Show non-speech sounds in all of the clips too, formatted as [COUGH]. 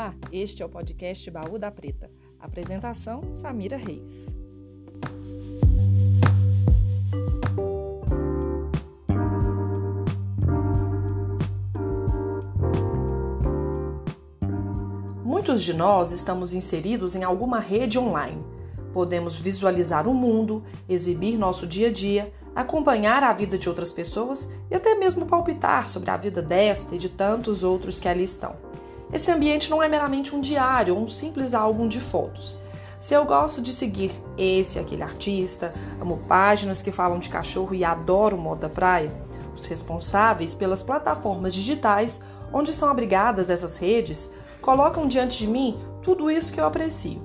Olá, este é o podcast Baú da Preta. Apresentação: Samira Reis. Muitos de nós estamos inseridos em alguma rede online. Podemos visualizar o mundo, exibir nosso dia a dia, acompanhar a vida de outras pessoas e até mesmo palpitar sobre a vida desta e de tantos outros que ali estão. Esse ambiente não é meramente um diário um simples álbum de fotos. Se eu gosto de seguir esse aquele artista, amo páginas que falam de cachorro e adoro moda praia, os responsáveis pelas plataformas digitais onde são abrigadas essas redes colocam diante de mim tudo isso que eu aprecio.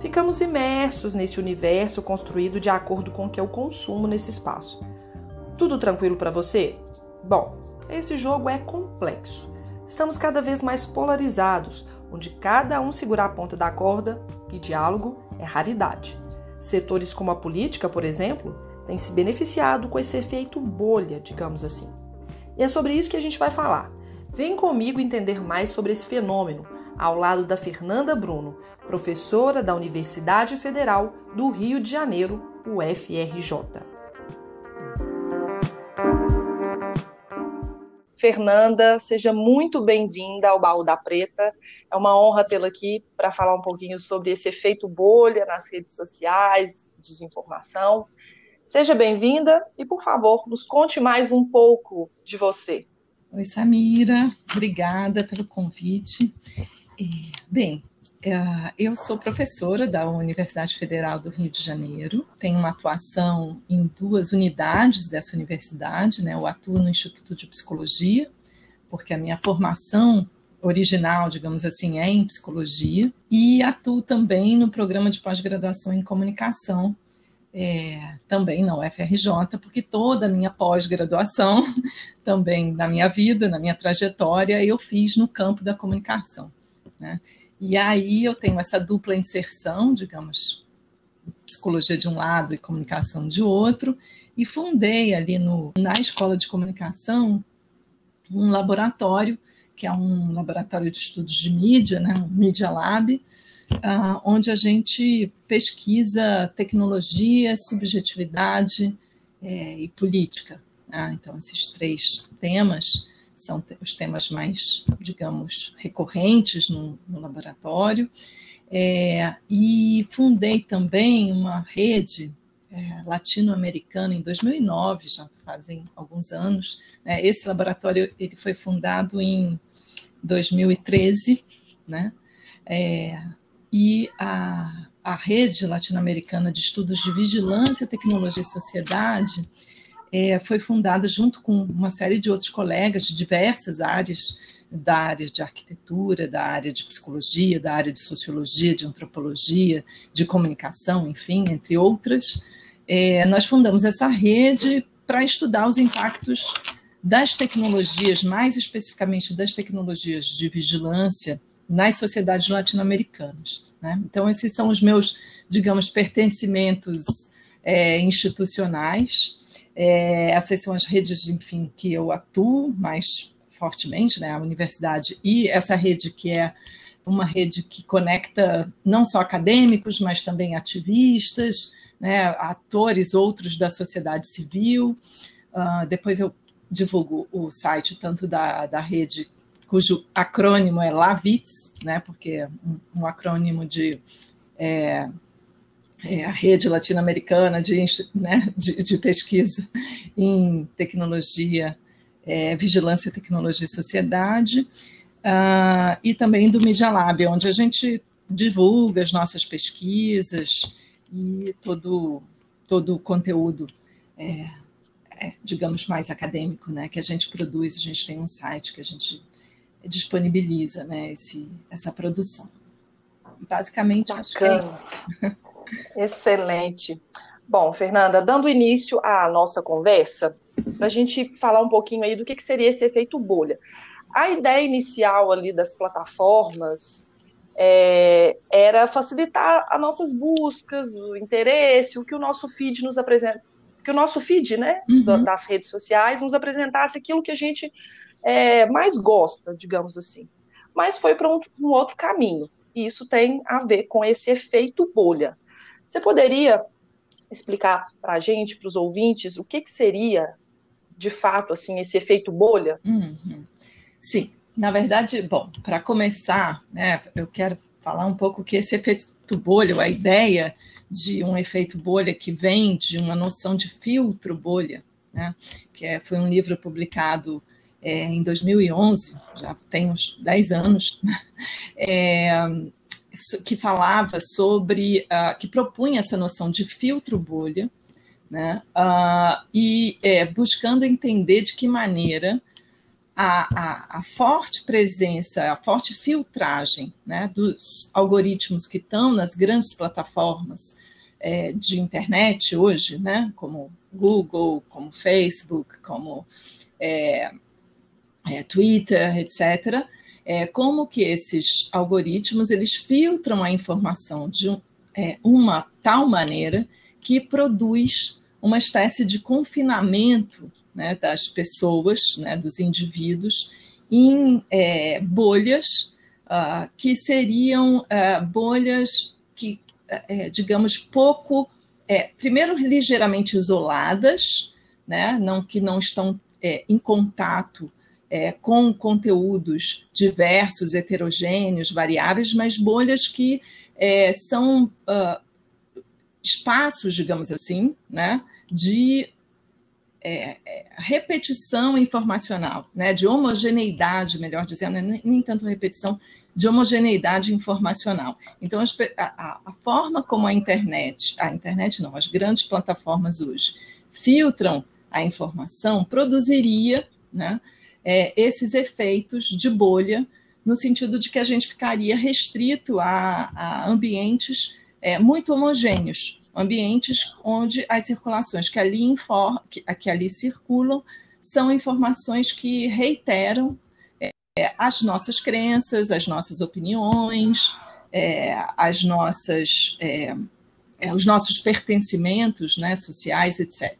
Ficamos imersos nesse universo construído de acordo com o que eu consumo nesse espaço. Tudo tranquilo para você? Bom, esse jogo é complexo estamos cada vez mais polarizados, onde cada um segura a ponta da corda e diálogo é raridade. Setores como a política, por exemplo, têm se beneficiado com esse efeito bolha, digamos assim. E é sobre isso que a gente vai falar. Vem comigo entender mais sobre esse fenômeno, ao lado da Fernanda Bruno, professora da Universidade Federal do Rio de Janeiro, UFRJ. Fernanda, seja muito bem-vinda ao Baú da Preta. É uma honra tê-la aqui para falar um pouquinho sobre esse efeito bolha nas redes sociais, desinformação. Seja bem-vinda e, por favor, nos conte mais um pouco de você. Oi, Samira, obrigada pelo convite. Bem, eu sou professora da Universidade Federal do Rio de Janeiro, tenho uma atuação em duas unidades dessa universidade, né? Eu atuo no Instituto de Psicologia, porque a minha formação original, digamos assim, é em psicologia, e atuo também no programa de pós-graduação em comunicação, é, também na UFRJ, porque toda a minha pós-graduação, [LAUGHS] também na minha vida, na minha trajetória, eu fiz no campo da comunicação. Né? E aí eu tenho essa dupla inserção, digamos, psicologia de um lado e comunicação de outro, e fundei ali no, na escola de comunicação um laboratório, que é um laboratório de estudos de mídia, né, um Media Lab, uh, onde a gente pesquisa tecnologia, subjetividade é, e política. Ah, então, esses três temas são os temas mais, digamos, recorrentes no, no laboratório. É, e fundei também uma rede é, latino-americana em 2009, já fazem alguns anos. Né? Esse laboratório ele foi fundado em 2013, né? É, e a, a rede latino-americana de estudos de vigilância, tecnologia e sociedade é, foi fundada junto com uma série de outros colegas de diversas áreas, da área de arquitetura, da área de psicologia, da área de sociologia, de antropologia, de comunicação, enfim, entre outras. É, nós fundamos essa rede para estudar os impactos das tecnologias, mais especificamente das tecnologias de vigilância nas sociedades latino-americanas. Né? Então, esses são os meus, digamos, pertencimentos é, institucionais. É, essas são as redes, enfim, que eu atuo mais fortemente, né, a universidade e essa rede que é uma rede que conecta não só acadêmicos, mas também ativistas, né, atores outros da sociedade civil. Uh, depois eu divulgo o site tanto da, da rede, cujo acrônimo é LAVITS, né, porque é um, um acrônimo de é, é, a rede latino-americana de, né, de, de, pesquisa em tecnologia, é, vigilância, tecnologia e sociedade, uh, e também do Media Lab, onde a gente divulga as nossas pesquisas e todo, todo o conteúdo, é, é, digamos, mais acadêmico, né, que a gente produz, a gente tem um site que a gente disponibiliza né, esse, essa produção. Basicamente, acho que é isso. [LAUGHS] Excelente. Bom, Fernanda, dando início à nossa conversa, para a gente falar um pouquinho aí do que, que seria esse efeito bolha. A ideia inicial ali das plataformas é, era facilitar as nossas buscas, o interesse, o que o nosso feed nos apresenta, que o nosso feed, né, uhum. das redes sociais nos apresentasse aquilo que a gente é, mais gosta, digamos assim. mas foi para um, um outro caminho. E isso tem a ver com esse efeito bolha. Você poderia explicar para a gente, para os ouvintes, o que, que seria, de fato, assim, esse efeito bolha? Uhum. Sim, na verdade, bom, para começar, né, eu quero falar um pouco que esse efeito bolha, a ideia de um efeito bolha que vem de uma noção de filtro bolha, né, que é, foi um livro publicado é, em 2011, já tem uns 10 anos, é, que falava sobre, uh, que propunha essa noção de filtro bolha, né, uh, e é, buscando entender de que maneira a, a, a, forte presença, a forte filtragem né, dos algoritmos que estão nas grandes plataformas é, de internet hoje, né, como Google, como Facebook, como é, é, Twitter, etc., é, como que esses algoritmos eles filtram a informação de um, é, uma tal maneira que produz uma espécie de confinamento né, das pessoas, né, dos indivíduos, em é, bolhas uh, que seriam uh, bolhas que, uh, digamos, pouco, é, primeiro ligeiramente isoladas, né, não que não estão em contato é, com conteúdos diversos, heterogêneos, variáveis, mas bolhas que é, são uh, espaços, digamos assim, né, de é, é, repetição informacional, né, de homogeneidade, melhor dizendo, nem, nem tanto repetição, de homogeneidade informacional. Então, a, a, forma como a internet, a internet não, as grandes plataformas hoje filtram a informação produziria né, é, esses efeitos de bolha, no sentido de que a gente ficaria restrito a, a ambientes é, muito homogêneos, ambientes onde as circulações que ali, que, que ali circulam são informações que reiteram é, as nossas crenças, as nossas opiniões, é, as nossas, é, é os nossos pertencimentos né, sociais, etc.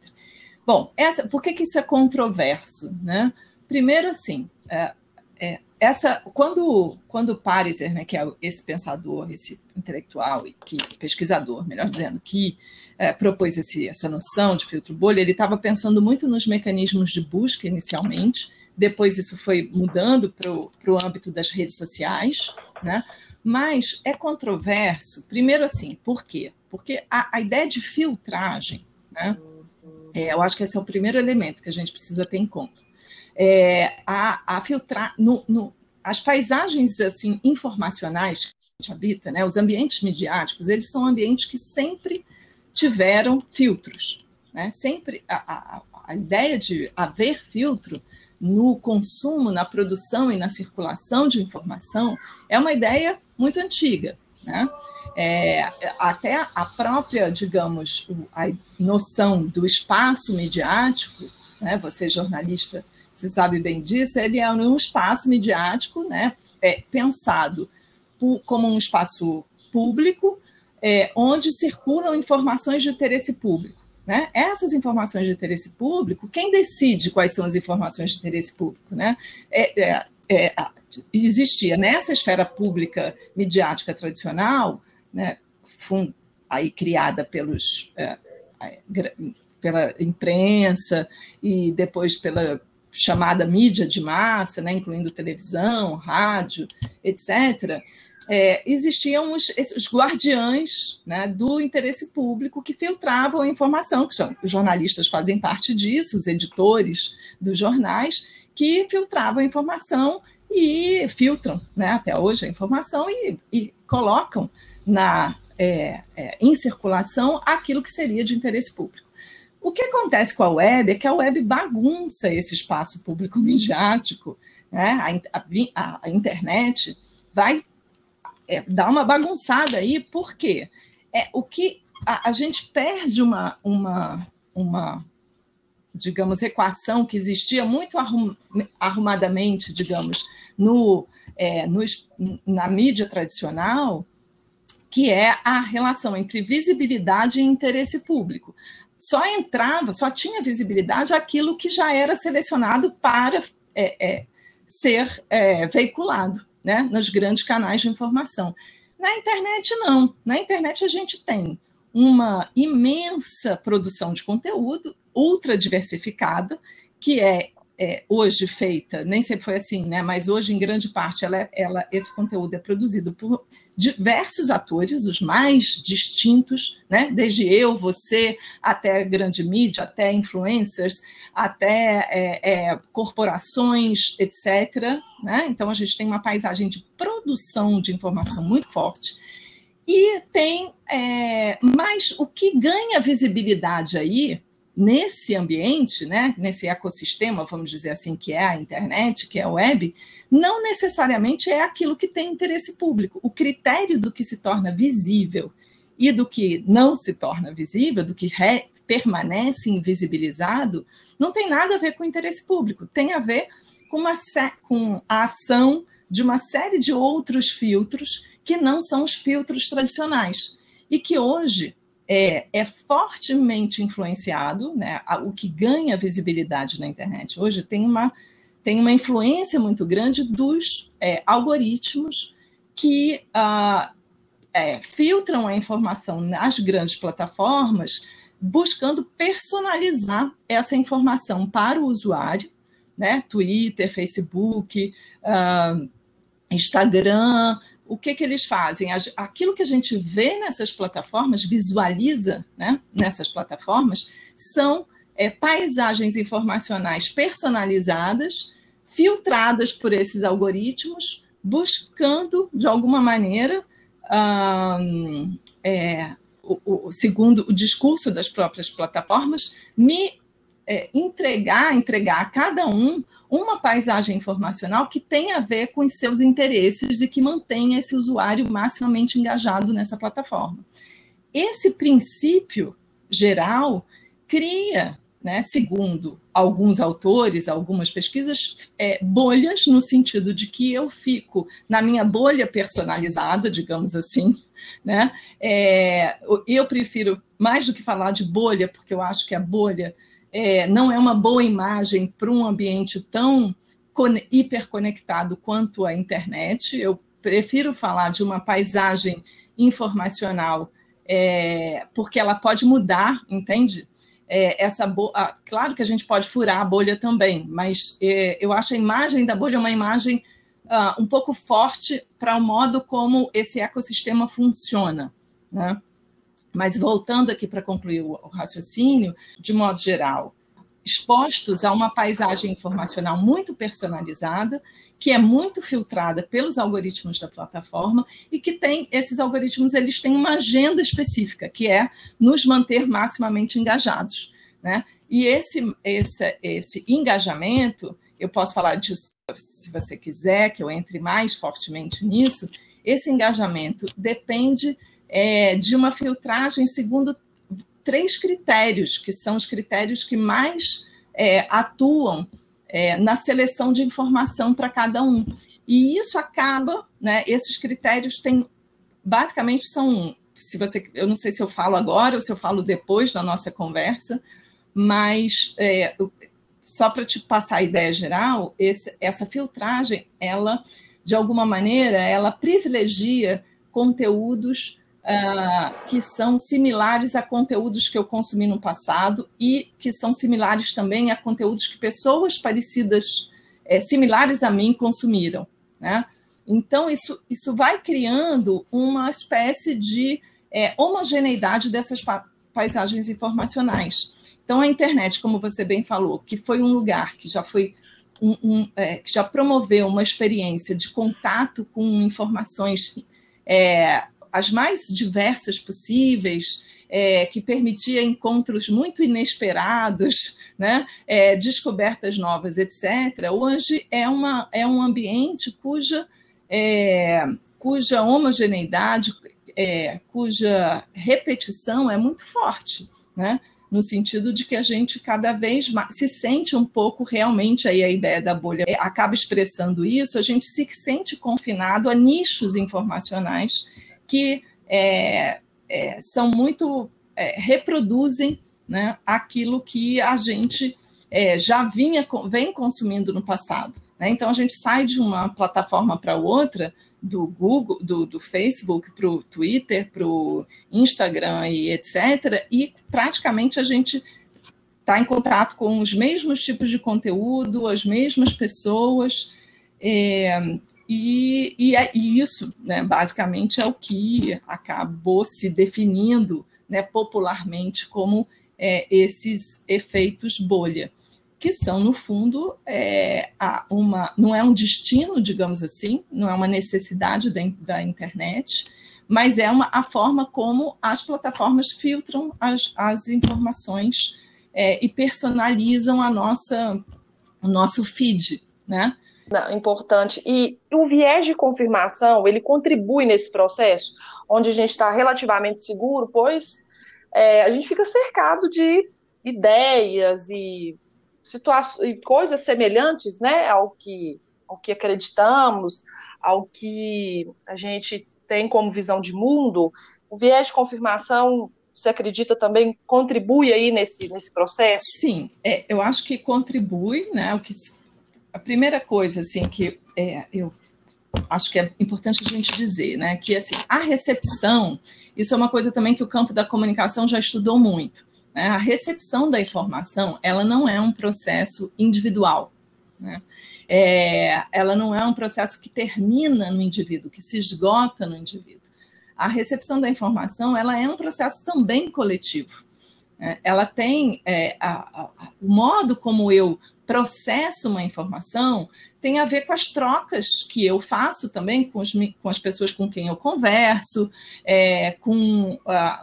Bom, essa, por que, que isso é controverso? Né? Primeiro, assim, é, é, essa, quando, quando Pariser, né, que é esse pensador, esse intelectual e que, pesquisador, melhor dizendo, que é, propôs esse, essa noção de filtro bolha, ele estava pensando muito nos mecanismos de busca inicialmente, depois isso foi mudando para o âmbito das redes sociais, né? mas é controverso, primeiro assim, por quê? Porque a, a ideia de filtragem, né? É, eu acho que esse é o primeiro elemento que a gente precisa ter em conta é, a, a, filtrar no, no, as paisagens assim informacionais que a gente habita, né, os ambientes midiáticos, eles são ambientes que sempre tiveram filtros, né? Sempre a, a, a ideia de haver filtro no consumo, na produção e na circulação de informação é uma ideia muito antiga. Né? É, até a própria, digamos, a noção do espaço midiático, né? você jornalista você sabe bem disso, ele é um espaço midiático, né, é, pensado por, como um espaço público, é, onde circulam informações de interesse público. Né? Essas informações de interesse público, quem decide quais são as informações de interesse público? Né? É, é, é existia nessa esfera pública midiática tradicional, né, aí criada pelos, é, pela imprensa e depois pela chamada mídia de massa, né, incluindo televisão, rádio, etc., é, existiam os, os guardiães né, do interesse público que filtravam a informação, que são, os jornalistas fazem parte disso, os editores dos jornais, que filtravam a informação e filtram né, até hoje a informação e, e colocam na, é, é, em circulação aquilo que seria de interesse público. O que acontece com a web é que a web bagunça esse espaço público [LAUGHS] midiático, né? a, a, a internet vai é, dar uma bagunçada aí, por quê? É, o que a, a gente perde uma, uma, uma, digamos, equação que existia muito arrum, arrumadamente, digamos, no, é, no, na mídia tradicional, que é a relação entre visibilidade e interesse público só entrava, só tinha visibilidade aquilo que já era selecionado para é, é, ser é, veiculado. né, nos grandes canais de informação. Na internet, não. Na internet, a gente tem uma imensa produção de conteúdo, ultra diversificada, que é, é, hoje feita, nem sempre foi assim, né? mas hoje, em grande parte, ela, é, ela, esse conteúdo é produzido por diversos atores, os mais distintos, né? desde eu, você, até grande mídia, até influencers, até é, é, corporações, etc. Né? Então, a gente tem uma paisagem de produção de informação muito forte. E tem, é, mas o que ganha visibilidade aí, nesse ambiente, né, nesse ecossistema, vamos dizer assim, que é a internet, que é a web, não necessariamente é aquilo que tem interesse público. O critério do que se torna visível e do que não se torna visível, do que re, permanece invisibilizado, não tem nada a ver com interesse público, tem a ver com, uma, com a ação de uma série de outros filtros que não são os filtros tradicionais e que hoje é, é fortemente influenciado, né? O que ganha visibilidade na internet hoje tem uma, tem uma influência muito grande dos é, algoritmos que ah, é, filtram a informação nas grandes plataformas, buscando personalizar essa informação para o usuário, né? Twitter, Facebook, ah, Instagram, o que, que eles fazem? Aquilo que a gente vê nessas plataformas, visualiza né, nessas plataformas, são é, paisagens informacionais personalizadas, filtradas por esses algoritmos, buscando, de alguma maneira, é, o, o, segundo o discurso das próprias plataformas, me é, entregar, entregar a cada um uma paisagem informacional que tenha a ver com os seus interesses e que mantenha esse usuário maximamente engajado nessa plataforma. Esse princípio geral cria, né, segundo alguns autores, algumas pesquisas, é, bolhas no sentido de que eu fico na minha bolha personalizada, digamos assim, né? É, eu prefiro mais do que falar de bolha, porque eu acho que a bolha é, não é uma boa imagem para um ambiente tão hiperconectado quanto a internet. Eu prefiro falar de uma paisagem informacional, é, porque ela pode mudar, entende? É, essa ah, claro que a gente pode furar a bolha também, mas é, eu acho a imagem da bolha uma imagem uh, um pouco forte para o modo como esse ecossistema funciona. Né? Mas voltando aqui para concluir o, raciocínio, de modo geral, expostos a uma paisagem informacional muito personalizada, que é muito filtrada pelos algoritmos da plataforma e que tem esses algoritmos eles têm uma agenda específica, que é nos manter maximamente engajados, né? E esse esse esse engajamento, eu posso falar disso se você quiser que eu entre mais fortemente nisso, esse engajamento depende é, de uma filtragem segundo três critérios, que são os critérios que mais é, atuam é, na seleção de informação para cada um. E isso acaba, né, esses critérios têm, basicamente são, se você, eu não sei se eu falo agora ou se eu falo depois da nossa conversa, mas é, só para te passar a ideia geral, esse, essa filtragem, ela, de alguma maneira, ela privilegia conteúdos uh, que são similares a conteúdos que eu consumi no passado e que são similares também a conteúdos que pessoas parecidas, é, similares a mim, consumiram. Né? Então, isso, isso vai criando uma espécie de é, homogeneidade dessas pa paisagens informacionais. Então, a internet, como você bem falou, que foi um lugar que já foi um, um, é, que já promoveu uma experiência de contato com informações é, as mais diversas possíveis, é, que permitia encontros muito inesperados, né? É, descobertas novas, etc. Hoje é, uma, é um ambiente cuja, é, cuja homogeneidade, é, cuja repetição é muito forte, né? no sentido de que a gente cada vez mais se sente um pouco realmente aí a ideia da bolha é, acaba expressando isso, a gente se sente confinado a nichos informacionais que é, é, são muito é, reproduzem né, aquilo que a gente é, já vinha vem consumindo no passado. Né? Então a gente sai de uma plataforma para outra, do Google, do, do Facebook para o Twitter, para o Instagram e etc. E praticamente a gente está em contato com os mesmos tipos de conteúdo, as mesmas pessoas. É, e, e, é, e, isso, né, basicamente, é o que acabou se definindo né, popularmente como é, esses efeitos bolha, que são, no fundo, é, uma, não é um destino, digamos assim, não é uma necessidade da, da internet, mas é uma, a forma como as plataformas filtram as, as informações é, e personalizam a nossa, o nosso feed, né? Não, importante. E o viés de confirmação, ele contribui nesse processo, onde a gente está relativamente seguro, pois é, a gente fica cercado de ideias e situações e coisas semelhantes, né, ao que ao que acreditamos, ao que a gente tem como visão de mundo. O viés de confirmação, você acredita também contribui aí nesse nesse processo? Sim, é, eu acho que contribui, né? O que a primeira coisa assim que é, eu acho que é importante a gente dizer, né, que assim, a recepção, isso é uma coisa também que o campo da comunicação já estudou muito. Né? A recepção da informação, ela não é um processo individual, né? É, ela não é um processo que termina no indivíduo, que se esgota no indivíduo. A recepção da informação, ela é um processo também coletivo. Né? Ela tem é, a, a, o modo como eu processo uma informação tem a ver com as trocas que eu faço também com, os, com as pessoas com quem eu converso, é, com,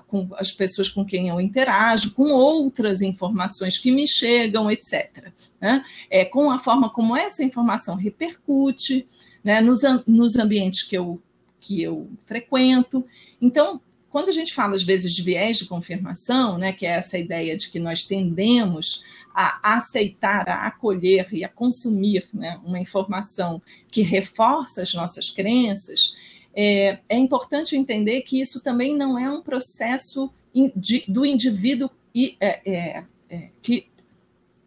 com as pessoas com quem eu interajo, com outras informações que me chegam, etc. Né? É, com a forma como essa informação repercute né, nos, nos ambientes que eu, que eu frequento. Então, quando a gente fala, às vezes, de viés de confirmação, né, que é essa ideia de que nós tendemos a aceitar, a acolher e a consumir né, uma informação que reforça as nossas crenças, é, é importante entender que isso também não é um processo de, do indivíduo e, é, é, é, que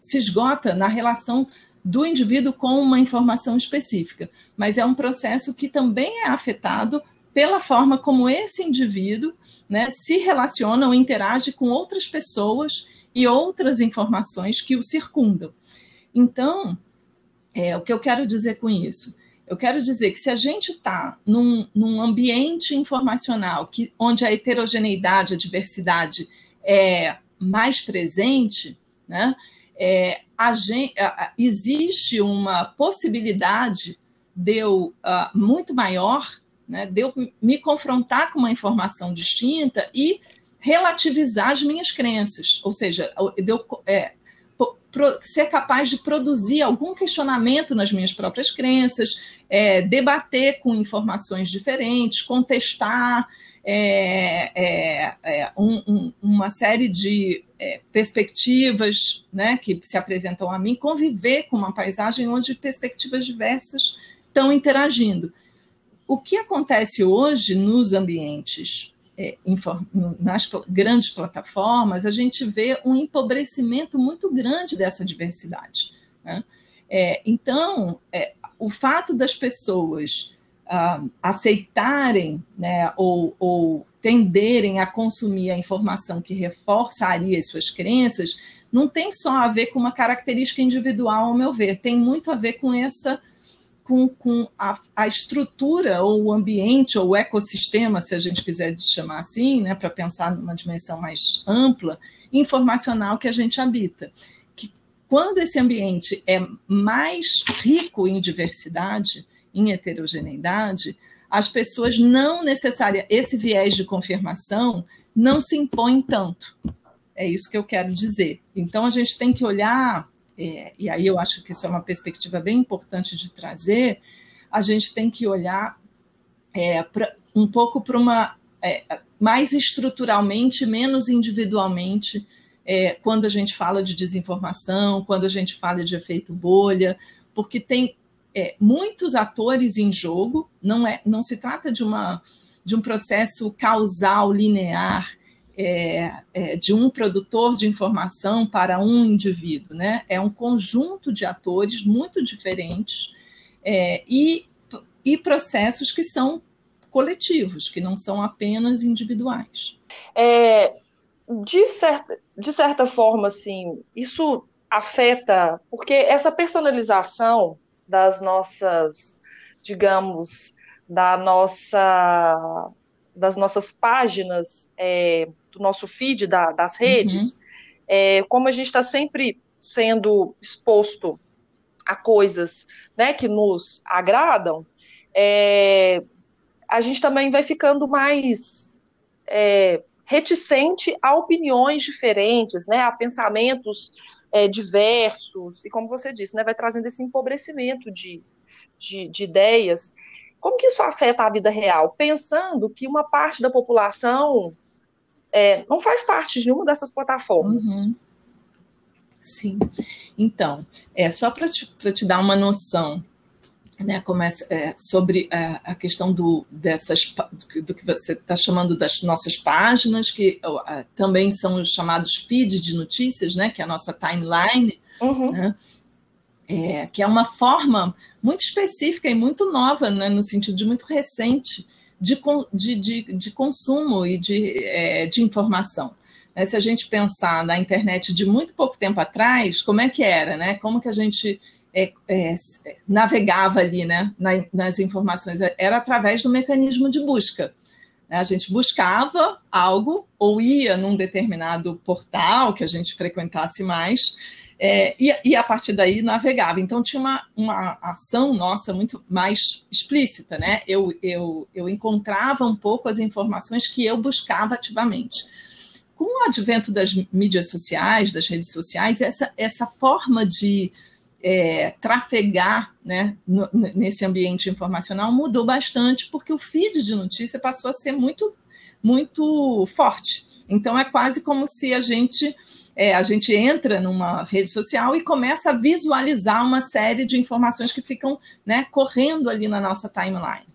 se esgota na relação do indivíduo com uma informação específica, mas é um processo que também é afetado pela forma como esse indivíduo né, se relaciona ou interage com outras pessoas e outras informações que o circundam. Então, é, o que eu quero dizer com isso? Eu quero dizer que se a gente está num, num, ambiente informacional que, onde a heterogeneidade, a diversidade é mais presente, né, é, a gente, a, existe uma possibilidade de eu, uh, muito maior né, de eu me confrontar com uma informação distinta e relativizar as minhas crenças, ou seja, é, ser capaz de produzir algum questionamento nas minhas próprias crenças, é, debater com informações diferentes, contestar é, é, é um, um, uma série de é, perspectivas né, que se apresentam a mim, conviver com uma paisagem onde perspectivas diversas estão interagindo. O que acontece hoje nos ambientes, é, nas grandes plataformas, a gente vê um empobrecimento muito grande dessa diversidade. Né? É, então, é, o fato das pessoas ah, aceitarem né, ou, ou tenderem a consumir a informação que reforçaria as suas crenças, não tem só a ver com uma característica individual, ao meu ver, tem muito a ver com essa com, com a, a, estrutura ou o ambiente ou o ecossistema, se a gente quiser chamar assim, né, para pensar numa dimensão mais ampla, informacional que a gente habita. Que quando esse ambiente é mais rico em diversidade, em heterogeneidade, as pessoas não necessariamente, esse viés de confirmação não se impõe tanto. É isso que eu quero dizer. Então, a gente tem que olhar é, e aí eu acho que isso é uma perspectiva bem importante de trazer, a gente tem que olhar é, pra, um pouco para uma é, mais estruturalmente, menos individualmente, é, quando a gente fala de desinformação, quando a gente fala de efeito bolha, porque tem é, muitos atores em jogo, não, é, não se trata de, uma, de um processo causal linear é, é, de um produtor de informação para um indivíduo, né? É um conjunto de atores muito diferentes é, e, e processos que são coletivos, que não são apenas individuais. É, de, certa, de certa forma, assim, isso afeta, porque essa personalização das nossas, digamos, da nossa, das nossas páginas, é, do nosso feed da, das redes, uhum. é, como a gente está sempre sendo exposto a coisas né, que nos agradam, é, a gente também vai ficando mais é, reticente a opiniões diferentes, né, a pensamentos é, diversos, e como você disse, né, vai trazendo esse empobrecimento de, de, de ideias. Como que isso afeta a vida real? Pensando que uma parte da população é, não faz parte de nenhuma dessas plataformas. Uhum. Sim. Então, é só para te, te dar uma noção né, começa, é, sobre é, a questão do, dessas, do que você está chamando das nossas páginas, que uh, também são os chamados feed de notícias, né, que é a nossa timeline, uhum. né, é, que é uma forma muito específica e muito nova, né, no sentido de muito recente, de, de, de, de consumo e de, é, de informação. Né, se a gente pensar na internet de muito pouco tempo atrás, como é que era, né? Como que a gente é, é, navegava ali né, na, nas informações, era através do mecanismo de busca. A gente buscava algo ou ia num determinado portal que a gente frequentasse mais, é, e, e, a partir daí navegava. Então tinha uma, uma ação nossa muito mais explícita, né? Eu, eu, eu encontrava um pouco as informações que eu buscava ativamente. Com o advento das mídias sociais, das redes sociais, essa, essa forma de é, trafegar né, no, nesse ambiente informacional mudou bastante, porque o feed de notícia passou a ser muito, muito forte. Então, é quase como se a gente. É, a gente entra numa rede social e começa a visualizar uma série de informações que ficam né, correndo ali na nossa timeline.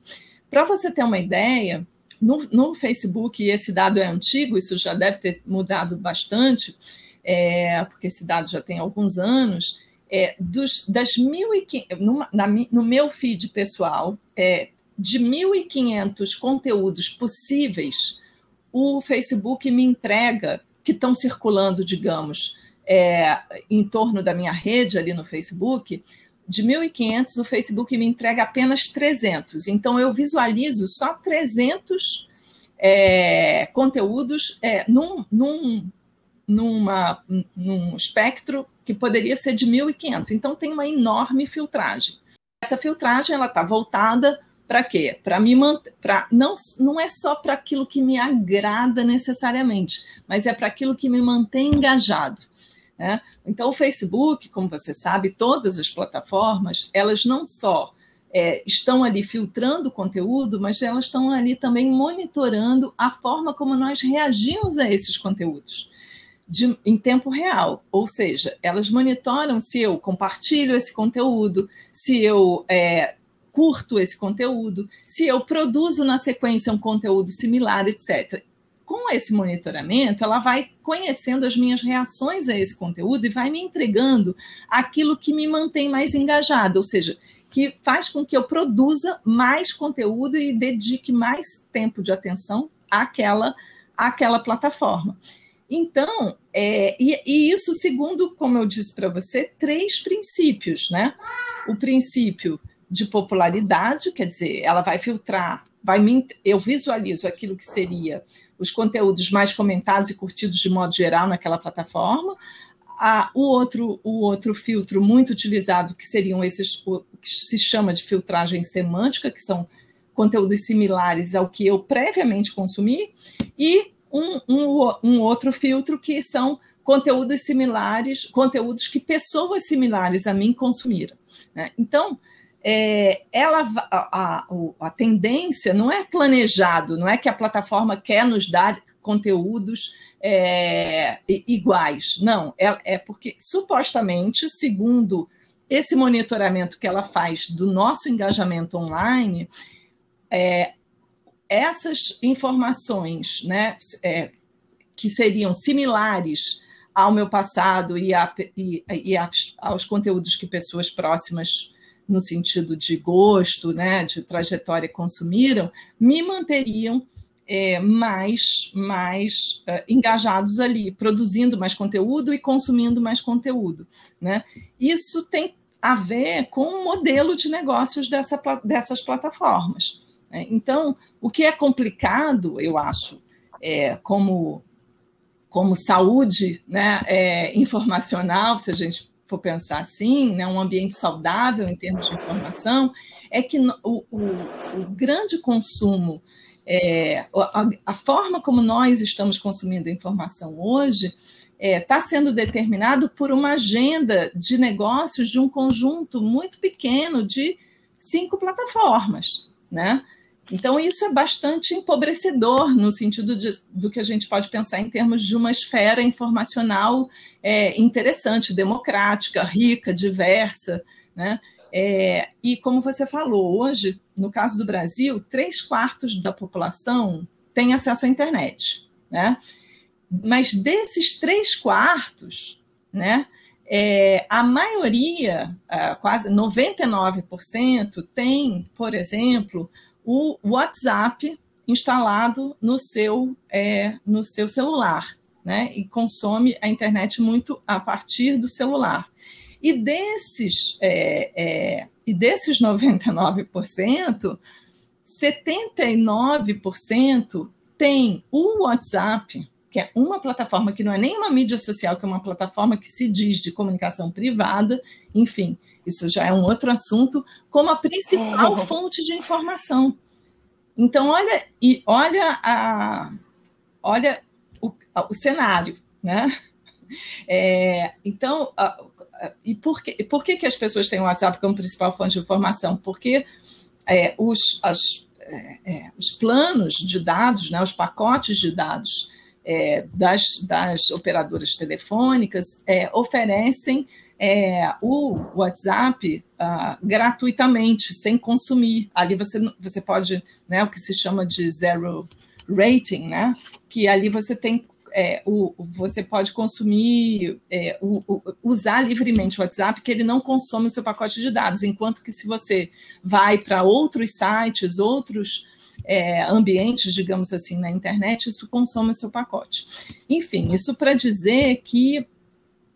Para você ter uma ideia, no, no, Facebook, e esse dado é antigo, isso já deve ter mudado bastante, é, porque esse dado já tem alguns anos, é, dos, das 1.500, no, no meu feed pessoal, é, de 1.500 conteúdos possíveis, o Facebook me entrega, que estão circulando, digamos, é, em torno da minha rede ali no Facebook, de 1.500, o Facebook me entrega apenas 300. Então, eu visualizo só 300 é, conteúdos é, num, num, numa, num espectro que poderia ser de 1.500. Então, tem uma enorme filtragem. Essa filtragem ela está voltada para quê? Para me manter, para não não é só para aquilo que me agrada necessariamente, mas é para aquilo que me mantém engajado. Né? Então, o Facebook, como você sabe, todas as plataformas, elas não só é, estão ali filtrando conteúdo, mas elas estão ali também monitorando a forma como nós reagimos a esses conteúdos de, em tempo real, ou seja, elas monitoram se eu compartilho esse conteúdo, se eu é, curto esse conteúdo, se eu produzo na sequência um conteúdo similar, etc. Com esse monitoramento, ela vai conhecendo as minhas reações a esse conteúdo e vai me entregando aquilo que me mantém mais engajada, ou seja, que faz com que eu produza mais conteúdo e dedique mais tempo de atenção àquela, àquela plataforma. Então, é, e, e, isso segundo, como eu disse para você, três princípios, né? O princípio de popularidade, quer dizer, ela vai filtrar, vai me, eu visualizo aquilo que seria os conteúdos mais comentados e curtidos de modo geral naquela plataforma. Ah, o, outro, o outro filtro muito utilizado, que seriam esses, o que se chama de filtragem semântica, que são conteúdos similares ao que eu previamente consumi, e um, um, um outro filtro que são conteúdos similares, conteúdos que pessoas similares a mim consumiram. Né? Então, é, ela, a, a, a, tendência não é planejado, não é que a plataforma quer nos dar conteúdos é, iguais, não, é, é, porque supostamente, segundo esse monitoramento que ela faz do nosso engajamento online, é, essas informações, né, é, que seriam similares ao meu passado e, a, e, e aos conteúdos que pessoas próximas no sentido de gosto, né, de trajetória consumiram, me manteriam é, mais, mais uh, engajados ali, produzindo mais conteúdo e consumindo mais conteúdo. Né? Isso tem a ver com o modelo de negócios dessa, dessas plataformas. Né? Então, o que é complicado, eu acho, é, como, como saúde né, é, informacional, se a gente for pensar assim, né, um ambiente saudável em termos de informação, é que o, o, o grande consumo, é, a, a, forma como nós estamos consumindo informação hoje, está é, tá sendo determinado por uma agenda de negócios de um conjunto muito pequeno de cinco plataformas, né? Então, isso é bastante empobrecedor no sentido de, do que a gente pode pensar em termos de uma esfera informacional é, interessante, democrática, rica, diversa. Né? É, e como você falou, hoje, no caso do Brasil, três quartos da população tem acesso à internet. Né? Mas desses três quartos, né, é, a maioria, quase 99%, tem, por exemplo, o WhatsApp instalado no seu, é, no seu celular, né? E consome a internet muito a partir do celular. E desses, é, é, e desses [LAUGHS] 99%, 79% tem o WhatsApp, que é uma plataforma que não é nem uma mídia social, que é uma plataforma que se diz de comunicação privada, enfim, isso já é um outro assunto, como a principal é. fonte de informação. Então, olha, e olha, a, olha o, o cenário, né? [LAUGHS] É, então, a, a, e por, que, por que, que as pessoas têm o WhatsApp como principal fonte de informação? Porque é, os, as, é, é os planos de dados, né, os pacotes de dados é, das, das operadoras telefônicas é, oferecem é, o WhatsApp uh, gratuitamente, sem consumir. Ali você, você pode, né, o que se chama de zero rating, né, que ali você tem é, o, você pode consumir, é, o, o, usar livremente o WhatsApp, que ele não consome o seu pacote de dados, enquanto que se você vai para outros sites, outros é, ambientes, digamos assim, na internet, isso consome o seu pacote. Enfim, isso para dizer que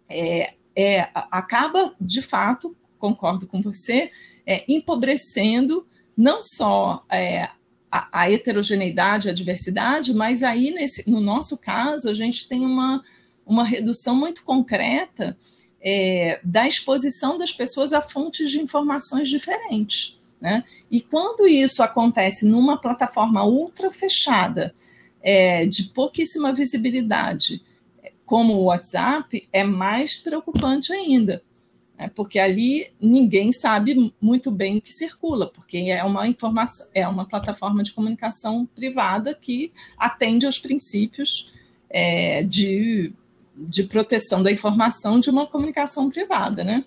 é, é, acaba, de fato, concordo com você, é, empobrecendo não só é, a, a, heterogeneidade, a diversidade, mas aí, nesse, no nosso caso, a gente tem uma, uma redução muito concreta é, da exposição das pessoas a fontes de informações diferentes. Né? E quando isso acontece numa plataforma ultra fechada, é, de pouquíssima visibilidade, como o WhatsApp, é mais preocupante ainda, né? porque ali ninguém sabe muito bem o que circula, porque é uma informação, é uma plataforma de comunicação privada que atende aos princípios é, de, de proteção da informação de uma comunicação privada, né?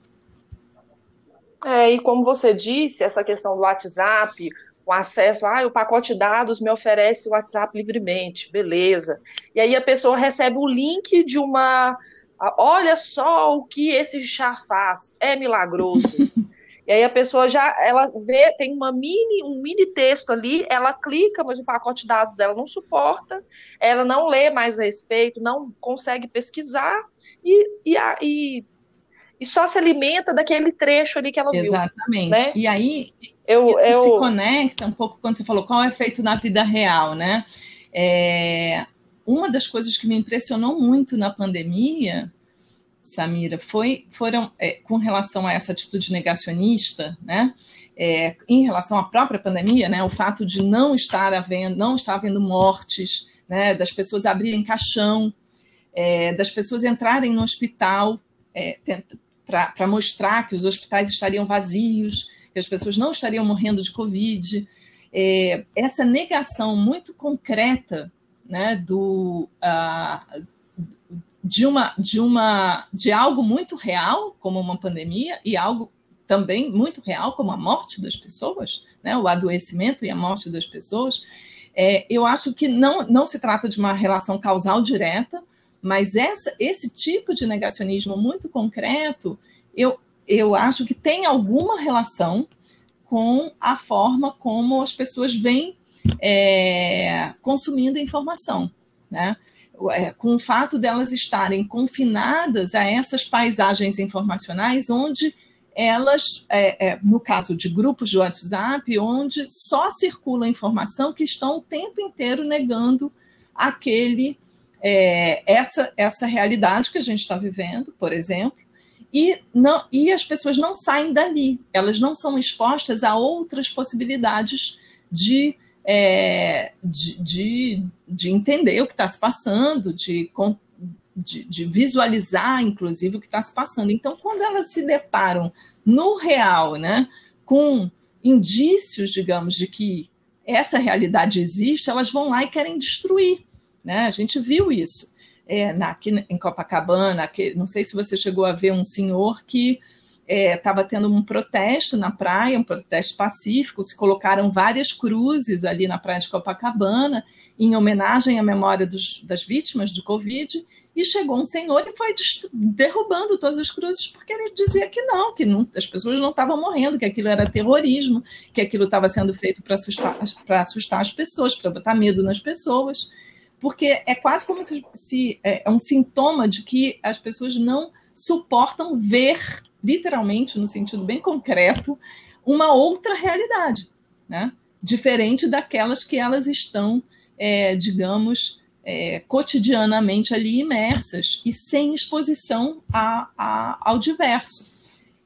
É, e como você disse, essa questão do WhatsApp, o acesso, ah, o pacote de dados me oferece o WhatsApp livremente, beleza. E aí a pessoa recebe o link de uma. Olha só o que esse chá faz, é milagroso. [LAUGHS] e aí a pessoa já ela vê, tem uma mini, um mini texto ali, ela clica, mas o pacote de dados dela não suporta, ela não lê mais a respeito, não consegue pesquisar e, e, e e só se alimenta daquele trecho ali que ela Exatamente. viu. Exatamente. Né? E aí eu, isso eu... se conecta um pouco quando você falou qual é o efeito na vida real, né? É, uma das coisas que me impressionou muito na pandemia, Samira, foi foram é, com relação a essa atitude negacionista, né? É, em relação à própria pandemia, né? O fato de não estar havendo, não estar havendo mortes, né? Das pessoas abrirem caixão, é, das pessoas entrarem no hospital é, para mostrar que os hospitais estariam vazios, que as pessoas não estariam morrendo de Covid. É, essa negação muito concreta né, do, uh, de, uma, de, uma, de algo muito real, como uma pandemia, e algo também muito real, como a morte das pessoas, né, o adoecimento e a morte das pessoas, É, eu acho que não, não se trata de uma relação causal direta, mas essa, esse tipo de negacionismo muito concreto, eu, eu acho que tem alguma relação com a forma como as pessoas vêm é, consumindo informação, né? É, com o fato delas estarem confinadas a essas paisagens informacionais onde elas, é, é, no caso de grupos de WhatsApp, onde só circula informação que estão o tempo inteiro negando aquele é, essa, essa realidade que a gente está vivendo, por exemplo, e, não, e as pessoas não saem dali, elas não são expostas a outras possibilidades de, é, de, de, de, entender o que está se passando, de, de, de visualizar, inclusive, o que está se passando. Então, quando elas se deparam no real, né, com indícios, digamos, de que essa realidade existe, elas vão lá e querem destruir. Né? A gente viu isso é, na, aqui em Copacabana. Não sei se você chegou a ver um senhor que estava é, tendo um protesto na praia, um protesto pacífico, se colocaram várias cruzes ali na praia de Copacabana, em homenagem à memória dos, das vítimas do Covid, e chegou um senhor e foi derrubando todas as cruzes, porque ele dizia que não, que não, as pessoas não estavam morrendo, que aquilo era terrorismo, que aquilo estava sendo feito para assustar, assustar as pessoas, para botar medo nas pessoas, porque é quase como se, se é, é um sintoma de que as pessoas não suportam ver literalmente, no sentido bem concreto, uma outra realidade, né? diferente daquelas que elas estão, é, digamos, é, cotidianamente ali imersas e sem exposição a, a, ao diverso.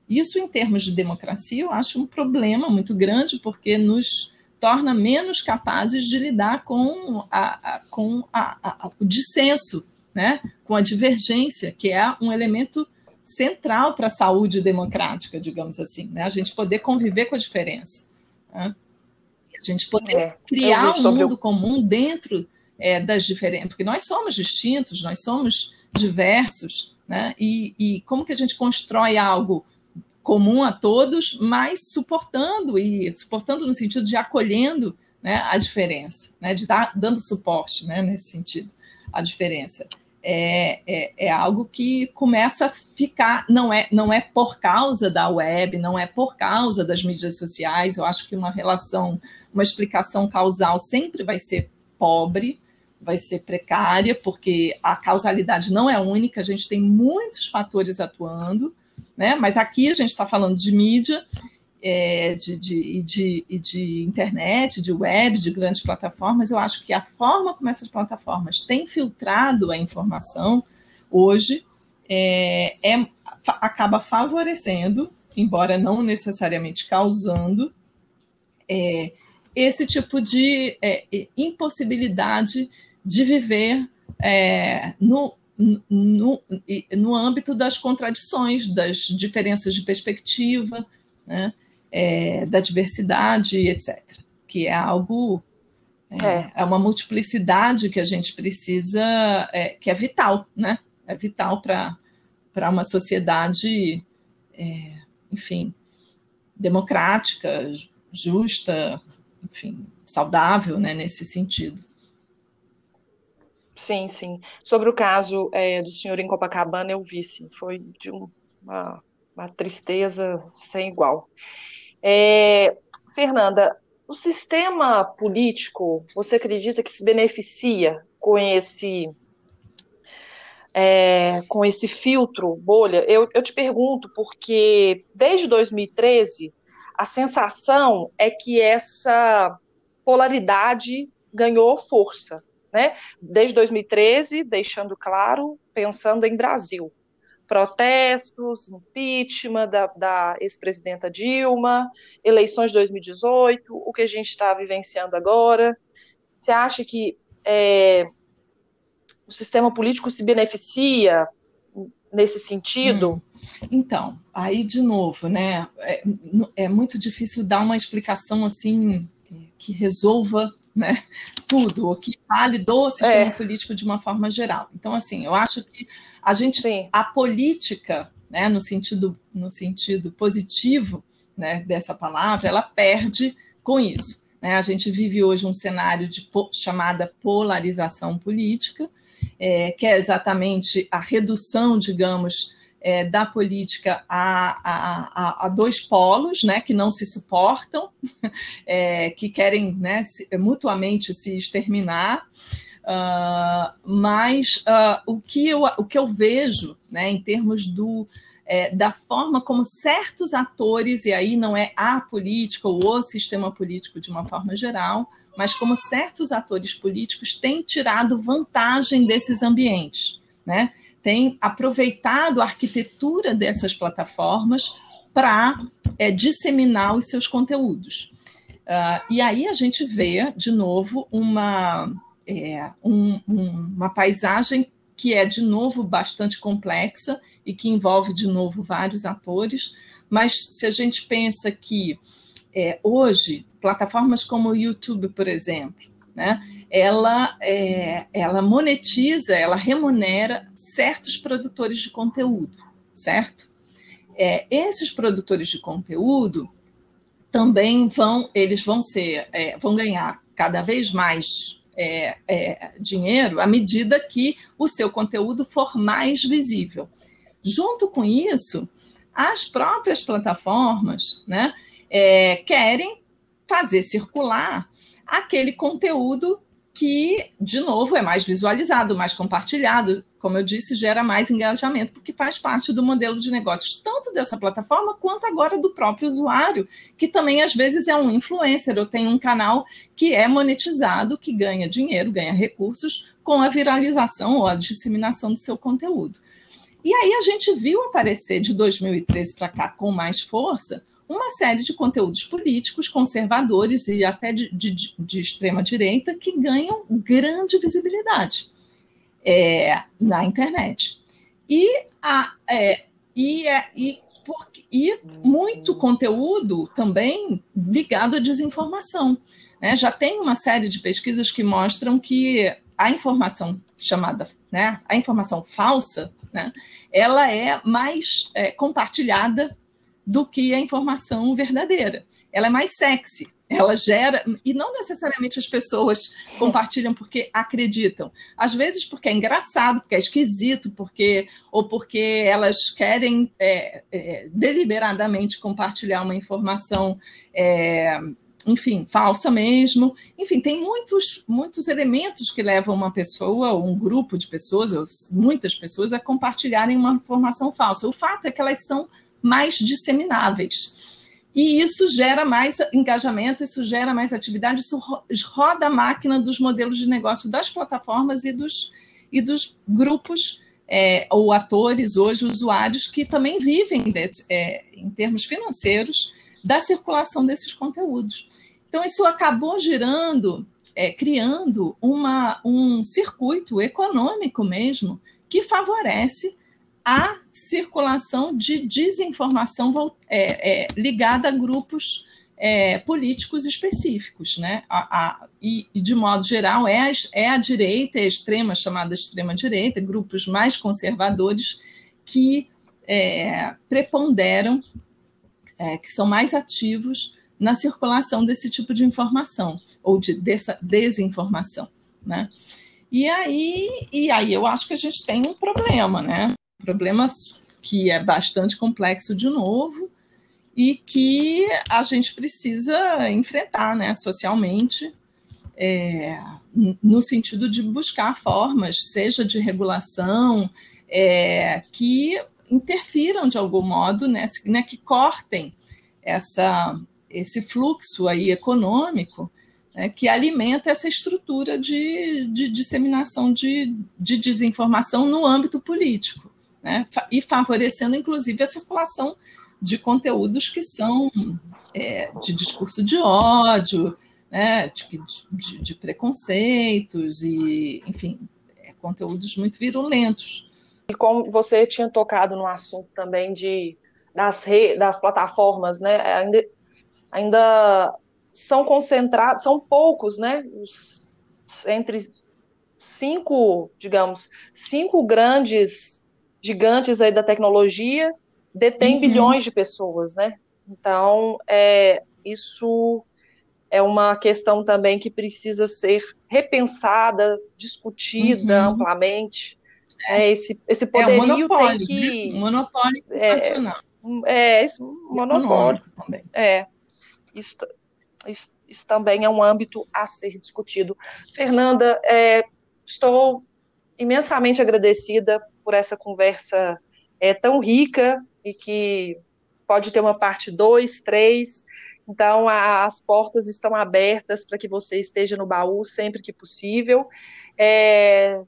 Isso, em termos de democracia, eu acho um problema muito grande, porque nos torna menos capazes de lidar com, a, a com a, o dissenso, né? com a divergência, que é um elemento central para a saúde democrática, digamos assim, né? A gente poder conviver com a diferença, né? a gente poder é, criar um mundo comum dentro é, das diferenças, porque nós somos distintos, nós somos diversos, né? E, e como que a gente constrói algo comum a todos, mas suportando e suportando no sentido de acolhendo né, a diferença, né, de dar dando suporte, né, nesse sentido, a diferença. É, é, é, algo que começa a ficar, não é, não é por causa da web, não é por causa das mídias sociais, eu acho que uma relação, uma explicação causal sempre vai ser pobre, vai ser precária, porque a causalidade não é única, a gente tem muitos fatores atuando, né? mas aqui a gente está falando de mídia, é, de, de, de, de, internet, de web, de grandes plataformas, eu acho que a forma como essas plataformas têm filtrado a informação hoje é, é, acaba favorecendo, embora não necessariamente causando, é, esse tipo de é, impossibilidade de viver é, no, no, no âmbito das contradições, das diferenças de perspectiva, né? é, da diversidade, etc. Que é algo, é, é. é, uma multiplicidade que a gente precisa, é, que é vital, né? É vital para uma sociedade, é, enfim, democrática, justa, enfim, saudável, né, nesse sentido. Sim, sim. Sobre o caso é, do senhor em Copacabana, eu vi, sim. Foi de um, uma, uma tristeza sem igual. É, Fernanda, o sistema político, você acredita que se beneficia com esse é, com esse filtro bolha? Eu, eu te pergunto porque desde 2013 a sensação é que essa polaridade ganhou força, né? Desde 2013, deixando claro, pensando em Brasil protestos, impeachment da, da ex-presidenta Dilma, eleições de 2018, o que a gente está vivenciando agora. Você acha que é, o sistema político se beneficia nesse sentido? Hum. Então, aí de novo, né? É, é, muito difícil dar uma explicação assim que resolva né, tudo, o que vale do sistema é. político de uma forma geral. Então, assim, eu acho que a gente, Sim. a política, né, no sentido, no sentido positivo, né, dessa palavra, ela perde com isso. Né? A gente vive hoje um cenário de chamada polarização política, é, que é exatamente a redução, digamos, é, da política a, a, a, dois polos, né, que não se suportam, [LAUGHS] é, que querem né, se, mutuamente se exterminar. Uh, mas uh, o, que eu, o que eu vejo né, em termos do, é, da forma como certos atores, e aí não é a política ou o sistema político de uma forma geral, mas como certos atores políticos têm tirado vantagem desses ambientes, né? Têm aproveitado a arquitetura dessas plataformas para é, disseminar os seus conteúdos. Uh, e aí a gente vê, de novo, uma, é, um, um, uma paisagem que é, de novo, bastante complexa e que envolve, de novo, vários atores. Mas se a gente pensa que é, hoje, plataformas como o YouTube, por exemplo, né, ela, é, ela monetiza, ela remunera certos produtores de conteúdo, certo? É, esses produtores de conteúdo também vão, eles vão ser, é, vão ganhar cada vez mais é, é, dinheiro à medida que o seu conteúdo for mais visível. Junto com isso, as próprias plataformas né, é, querem fazer circular aquele conteúdo que, de novo, é mais visualizado, mais compartilhado, como eu disse, gera mais engajamento, porque faz parte do modelo de negócios, tanto dessa plataforma quanto agora do próprio usuário, que também às vezes é um influencer ou tem um canal que é monetizado, que ganha dinheiro, ganha recursos com a viralização ou a disseminação do seu conteúdo. E aí a gente viu aparecer de 2013 para cá com mais força uma série de conteúdos políticos conservadores e até de, de, de extrema-direita que ganham grande visibilidade é, na internet. E, a, é, e, é, e, por, e muito conteúdo também ligado à desinformação. Né? Já tem uma série de pesquisas que mostram que a informação chamada, né, a informação falsa, né, ela é mais é, compartilhada do que a informação verdadeira. Ela é mais sexy, ela gera, e não necessariamente as pessoas compartilham porque acreditam. Às vezes porque é engraçado, porque é esquisito, porque ou porque elas querem é, é, deliberadamente compartilhar uma informação, é, enfim, falsa mesmo. Enfim, tem muitos, muitos elementos que levam uma pessoa, ou um grupo de pessoas, ou muitas pessoas, a compartilharem uma informação falsa. O fato é que elas são mais dissemináveis. E isso gera mais engajamento, isso gera mais atividade, isso roda a máquina dos modelos de negócio das plataformas e dos, e dos grupos é, ou atores, hoje usuários, que também vivem, de, é, em termos financeiros, da circulação desses conteúdos. Então, isso acabou girando, é, criando uma, um circuito econômico mesmo que favorece a circulação de desinformação é, é, ligada a grupos é, políticos específicos, né? A, a, e, e, de modo geral, é a, é a direita, é a extrema, chamada extrema-direita, grupos mais conservadores que é, preponderam, é, que são mais ativos na circulação desse tipo de informação, ou de desinformação, né? E aí, e aí eu acho que a gente tem um problema, né? Problema que é bastante complexo de novo e que a gente precisa enfrentar né, socialmente, é, no sentido de buscar formas, seja de regulação, é, que interfiram de algum modo, né, né, que cortem essa, esse fluxo aí econômico né, que alimenta essa estrutura de, de disseminação de, de desinformação no âmbito político né? e favorecendo, inclusive, a circulação de conteúdos que são é, de discurso de ódio, né? de, de, de preconceitos e, enfim, é, conteúdos muito virulentos. E como você tinha tocado no assunto também de das, re, das plataformas, né? Ainda, ainda são concentrados, são poucos, né? Os, entre cinco, digamos, cinco grandes gigantes aí da tecnologia detêm uhum. bilhões de pessoas, né? Então, é, isso é uma questão também que precisa ser repensada, discutida uhum. amplamente. É, esse, esse poderio é, um tem que. Né? Monopólio nacional. É, é esse monopólio. também. É. Isso, isso, isso, também é um âmbito a ser discutido. Fernanda, é, estou imensamente agradecida por essa conversa é, tão rica e que pode ter uma parte 2, 3. Então, a, as portas estão abertas para que você esteja no baú sempre que possível. É,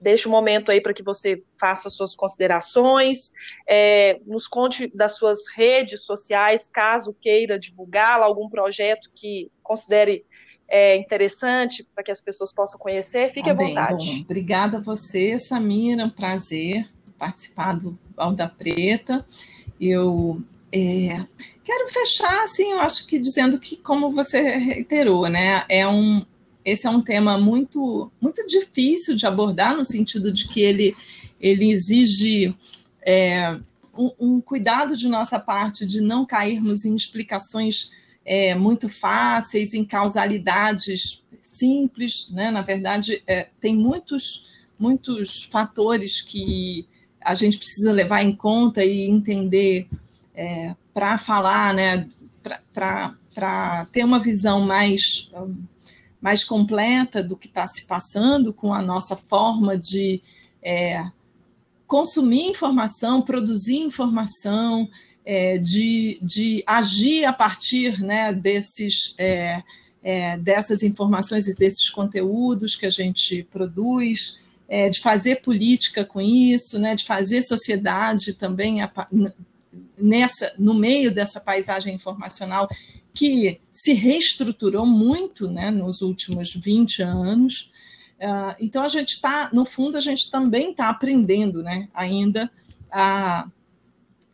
deixa um momento aí para que você faça suas considerações, é, nos conte das suas redes sociais, caso queira divulgá-la, algum projeto que considere é, interessante para que as pessoas possam conhecer, fique ah, à vontade. Bom, obrigada a você, Samira, um prazer participar do Alda Preta. Eu é, quero fechar, assim, eu acho que dizendo que, como você reiterou, né, é um, esse é um tema muito, muito difícil de abordar, no sentido de que ele, ele exige é, um, um, cuidado de nossa parte de não cairmos em explicações é, muito fáceis, em causalidades simples, né? Na verdade, é, tem muitos, muitos fatores que a gente precisa levar em conta e entender é, para falar, né? Para ter uma visão mais, mais completa do que está se passando com a nossa forma de é, consumir informação, produzir informação, é, de, de agir a partir né, desses, é, é, dessas informações e desses conteúdos que a gente produz, é, de fazer política com isso, né, de fazer sociedade também a, nessa, no meio dessa paisagem informacional que se reestruturou muito né, nos últimos 20 anos. Uh, então, a gente está, no fundo, a gente também está aprendendo né, ainda a,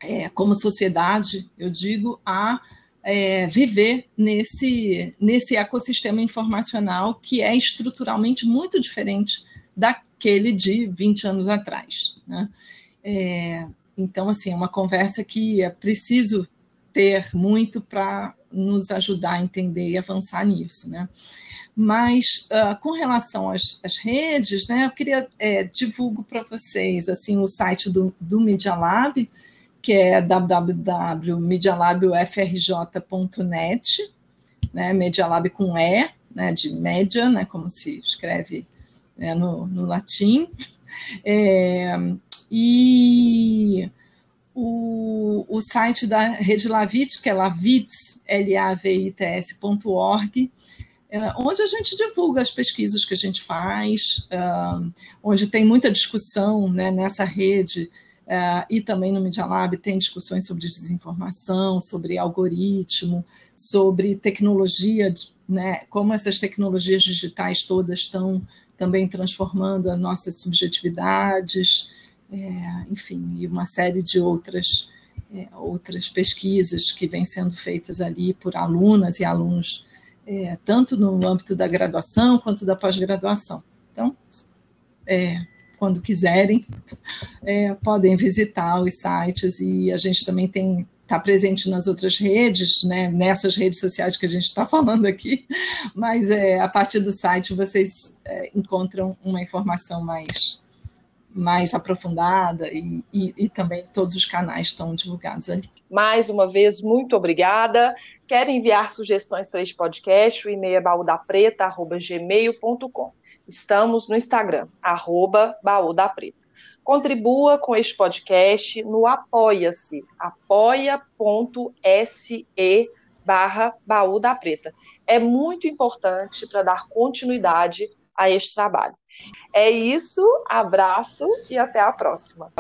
é, como sociedade, eu digo, a é, viver nesse, nesse ecossistema informacional que é estruturalmente muito diferente daquele de 20 anos atrás. Né? É, então, assim, é uma conversa que é preciso ter muito para nos ajudar a entender e avançar nisso, né? Mas uh, com relação às, às, redes, né, eu queria é, divulgo para vocês assim o site do, do Media Lab, que é www.medialabufrj.net, né, Media Lab com E, né, de média, né, como se escreve né, no, no, latim. É, e o, o site da Rede Lavit, que é lavits, L-A-V-I-T-S.org, é, onde a gente divulga as pesquisas que a gente faz, onde tem muita discussão né, nessa rede Uh, e também no Media Lab tem discussões sobre desinformação, sobre algoritmo, sobre tecnologia, né, como essas tecnologias digitais todas estão também transformando as nossas subjetividades, é, enfim, e uma série de outras, é, outras pesquisas que vêm sendo feitas ali por alunas e alunos, é, tanto no âmbito da graduação quanto da pós-graduação. Então, é, quando quiserem, [LAUGHS] é, podem visitar os sites e a gente também tem está presente nas outras redes, né, nessas redes sociais que a gente está falando aqui, [LAUGHS] mas é, a partir do site vocês é, encontram uma informação mais, mais aprofundada e, e, e, também todos os canais estão divulgados ali. Mais uma vez, muito obrigada. Quer enviar sugestões para este podcast? O e-mail é baúdapreta.gmail.com. Estamos no Instagram, arroba Baú da Preta. Contribua com este podcast no Apoia-se, apoia.se barra Baú da Preta. É muito importante para dar continuidade a este trabalho. É isso, abraço e até a próxima.